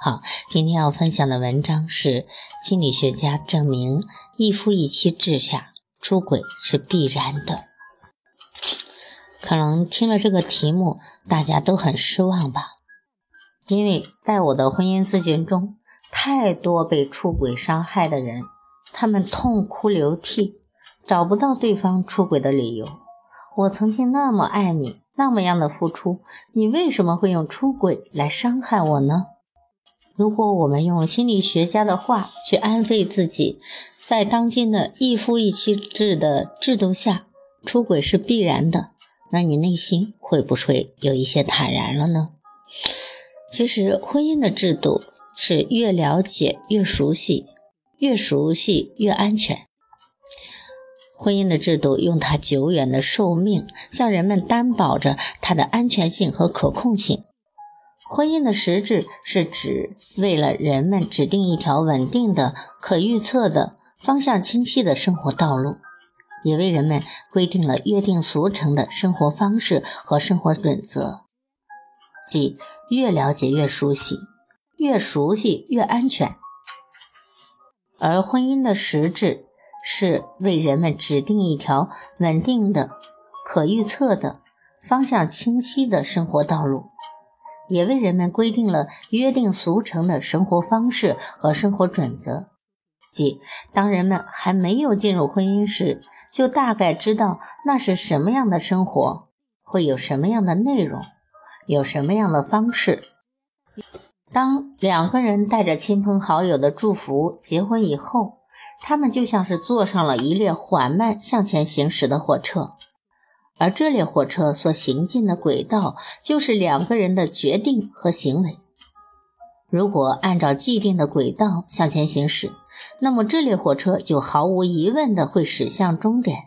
好，今天要分享的文章是心理学家证明一夫一妻制下出轨是必然的。可能听了这个题目，大家都很失望吧？因为在我的婚姻咨询中，太多被出轨伤害的人，他们痛哭流涕，找不到对方出轨的理由。我曾经那么爱你，那么样的付出，你为什么会用出轨来伤害我呢？如果我们用心理学家的话去安慰自己，在当今的一夫一妻制的制度下，出轨是必然的，那你内心会不会有一些坦然了呢？其实，婚姻的制度是越了解越熟悉，越熟悉越安全。婚姻的制度用它久远的寿命，向人们担保着它的安全性和可控性。婚姻的实质是指为了人们指定一条稳定的、可预测的、方向清晰的生活道路，也为人们规定了约定俗成的生活方式和生活准则。即越了解越熟悉，越熟悉越安全。而婚姻的实质是为人们指定一条稳定的、可预测的、方向清晰的生活道路。也为人们规定了约定俗成的生活方式和生活准则，即当人们还没有进入婚姻时，就大概知道那是什么样的生活，会有什么样的内容，有什么样的方式。当两个人带着亲朋好友的祝福结婚以后，他们就像是坐上了一列缓慢向前行驶的火车。而这列火车所行进的轨道，就是两个人的决定和行为。如果按照既定的轨道向前行驶，那么这列火车就毫无疑问的会驶向终点。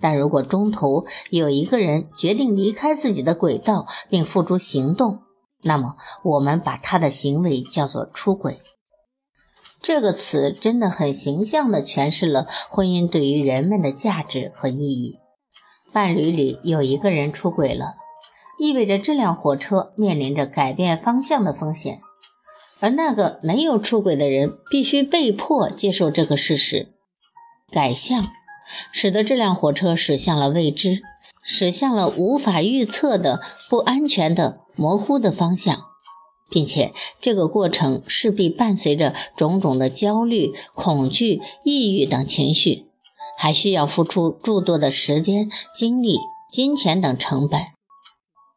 但如果中途有一个人决定离开自己的轨道并付诸行动，那么我们把他的行为叫做出轨。这个词真的很形象地诠释了婚姻对于人们的价值和意义。伴侣里有一个人出轨了，意味着这辆火车面临着改变方向的风险，而那个没有出轨的人必须被迫接受这个事实，改向，使得这辆火车驶向了未知，驶向了无法预测的不安全的模糊的方向，并且这个过程势必伴随着种种的焦虑、恐惧、抑郁等情绪。还需要付出诸多的时间、精力、金钱等成本。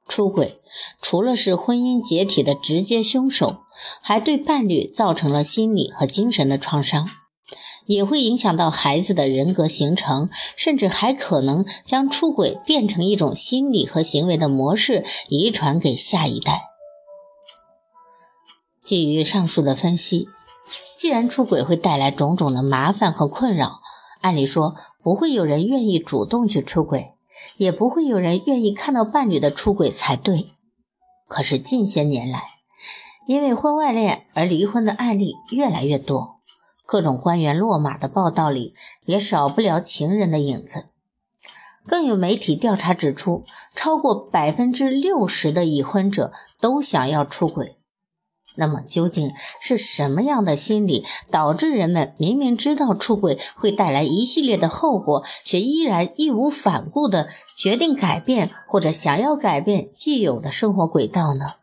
出轨除了是婚姻解体的直接凶手，还对伴侣造成了心理和精神的创伤，也会影响到孩子的人格形成，甚至还可能将出轨变成一种心理和行为的模式，遗传给下一代。基于上述的分析，既然出轨会带来种种的麻烦和困扰，按理说，不会有人愿意主动去出轨，也不会有人愿意看到伴侣的出轨才对。可是近些年来，因为婚外恋而离婚的案例越来越多，各种官员落马的报道里也少不了情人的影子。更有媒体调查指出，超过百分之六十的已婚者都想要出轨。那么究竟是什么样的心理导致人们明明知道出轨会带来一系列的后果，却依然义无反顾地决定改变或者想要改变既有的生活轨道呢？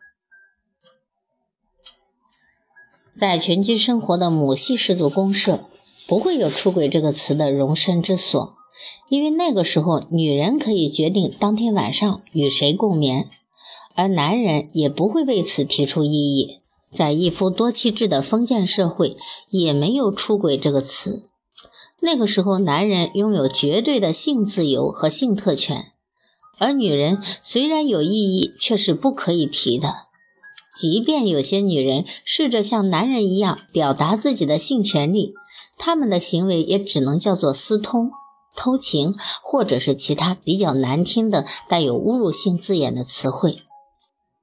在群居生活的母系氏族公社，不会有出轨这个词的容身之所，因为那个时候女人可以决定当天晚上与谁共眠，而男人也不会为此提出异议。在一夫多妻制的封建社会，也没有“出轨”这个词。那个时候，男人拥有绝对的性自由和性特权，而女人虽然有异议，却是不可以提的。即便有些女人试着像男人一样表达自己的性权利，她们的行为也只能叫做私通、偷情，或者是其他比较难听的带有侮辱性字眼的词汇。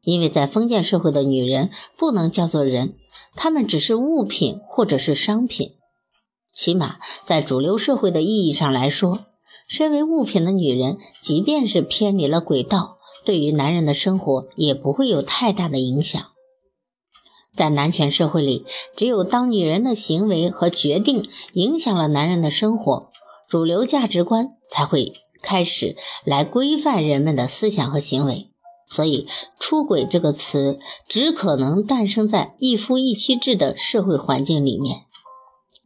因为在封建社会的女人不能叫做人，她们只是物品或者是商品。起码在主流社会的意义上来说，身为物品的女人，即便是偏离了轨道。对于男人的生活也不会有太大的影响。在男权社会里，只有当女人的行为和决定影响了男人的生活，主流价值观才会开始来规范人们的思想和行为。所以，“出轨”这个词只可能诞生在一夫一妻制的社会环境里面。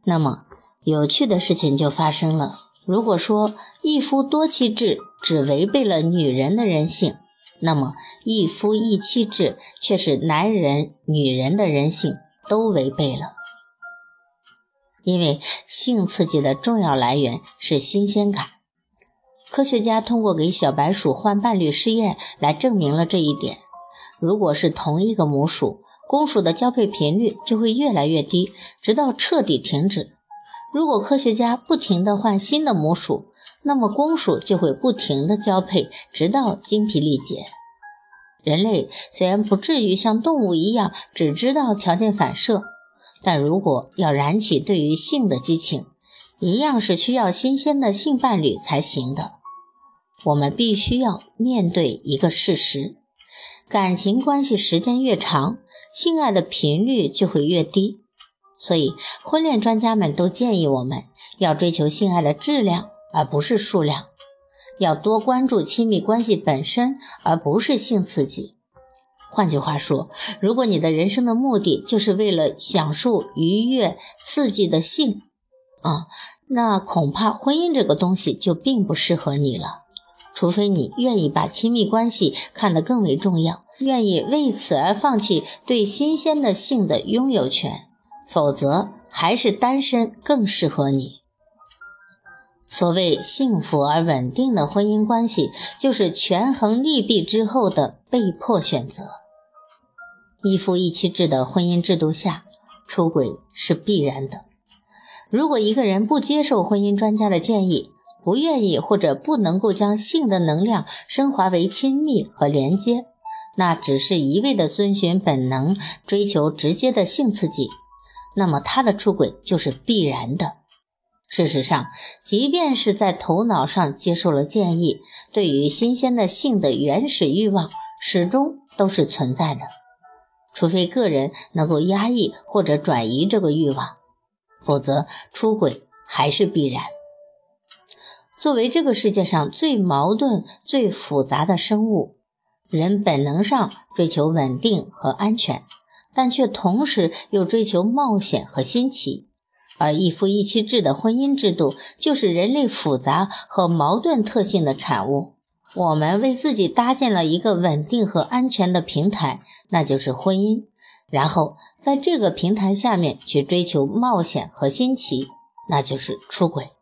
那么，有趣的事情就发生了：如果说一夫多妻制只违背了女人的人性，那么，一夫一妻制却是男人、女人的人性都违背了。因为性刺激的重要来源是新鲜感。科学家通过给小白鼠换伴侣试验来证明了这一点。如果是同一个母鼠，公鼠的交配频率就会越来越低，直到彻底停止。如果科学家不停地换新的母鼠，那么公鼠就会不停地交配，直到精疲力竭。人类虽然不至于像动物一样只知道条件反射，但如果要燃起对于性的激情，一样是需要新鲜的性伴侣才行的。我们必须要面对一个事实：感情关系时间越长，性爱的频率就会越低。所以，婚恋专家们都建议我们要追求性爱的质量。而不是数量，要多关注亲密关系本身，而不是性刺激。换句话说，如果你的人生的目的就是为了享受愉悦刺激的性，啊，那恐怕婚姻这个东西就并不适合你了。除非你愿意把亲密关系看得更为重要，愿意为此而放弃对新鲜的性的拥有权，否则还是单身更适合你。所谓幸福而稳定的婚姻关系，就是权衡利弊之后的被迫选择。一夫一妻制的婚姻制度下，出轨是必然的。如果一个人不接受婚姻专家的建议，不愿意或者不能够将性的能量升华为亲密和连接，那只是一味的遵循本能，追求直接的性刺激，那么他的出轨就是必然的。事实上，即便是在头脑上接受了建议，对于新鲜的性的原始欲望始终都是存在的，除非个人能够压抑或者转移这个欲望，否则出轨还是必然。作为这个世界上最矛盾、最复杂的生物，人本能上追求稳定和安全，但却同时又追求冒险和新奇。而一夫一妻制的婚姻制度就是人类复杂和矛盾特性的产物。我们为自己搭建了一个稳定和安全的平台，那就是婚姻。然后在这个平台下面去追求冒险和新奇，那就是出轨。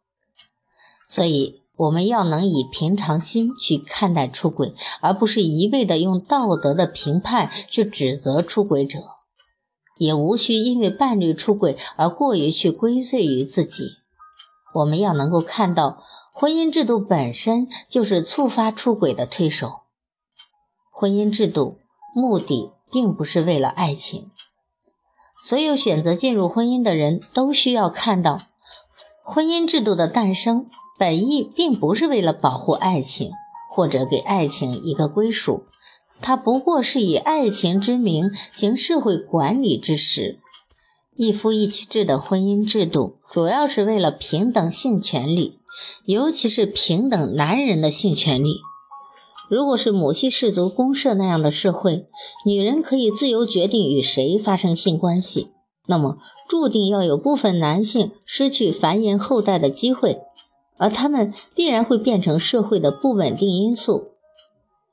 所以我们要能以平常心去看待出轨，而不是一味的用道德的评判去指责出轨者。也无需因为伴侣出轨而过于去归罪于自己。我们要能够看到，婚姻制度本身就是触发出轨的推手。婚姻制度目的并不是为了爱情。所有选择进入婚姻的人都需要看到，婚姻制度的诞生本意并不是为了保护爱情，或者给爱情一个归属。它不过是以爱情之名行社会管理之实。一夫一妻制的婚姻制度，主要是为了平等性权利，尤其是平等男人的性权利。如果是母系氏族公社那样的社会，女人可以自由决定与谁发生性关系，那么注定要有部分男性失去繁衍后代的机会，而他们必然会变成社会的不稳定因素。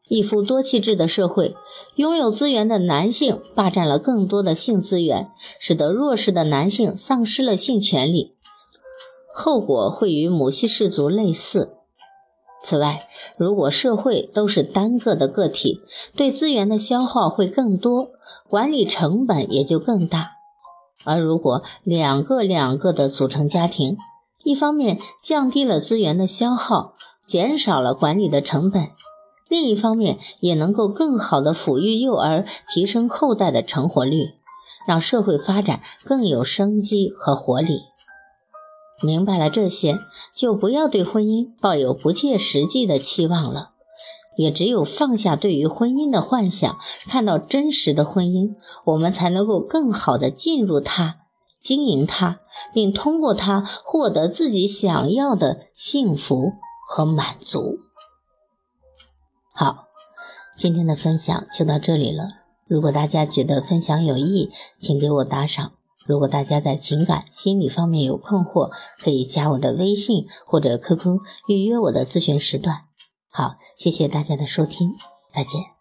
一夫多妻制的社会，拥有资源的男性霸占了更多的性资源，使得弱势的男性丧失了性权利，后果会与母系氏族类似。此外，如果社会都是单个的个体，对资源的消耗会更多，管理成本也就更大。而如果两个两个的组成家庭，一方面降低了资源的消耗，减少了管理的成本，另一方面也能够更好的抚育幼儿，提升后代的成活率，让社会发展更有生机和活力。明白了这些，就不要对婚姻抱有不切实际的期望了。也只有放下对于婚姻的幻想，看到真实的婚姻，我们才能够更好的进入它，经营它，并通过它获得自己想要的幸福和满足。好，今天的分享就到这里了。如果大家觉得分享有益，请给我打赏。如果大家在情感、心理方面有困惑，可以加我的微信或者 QQ 预约我的咨询时段。好，谢谢大家的收听，再见。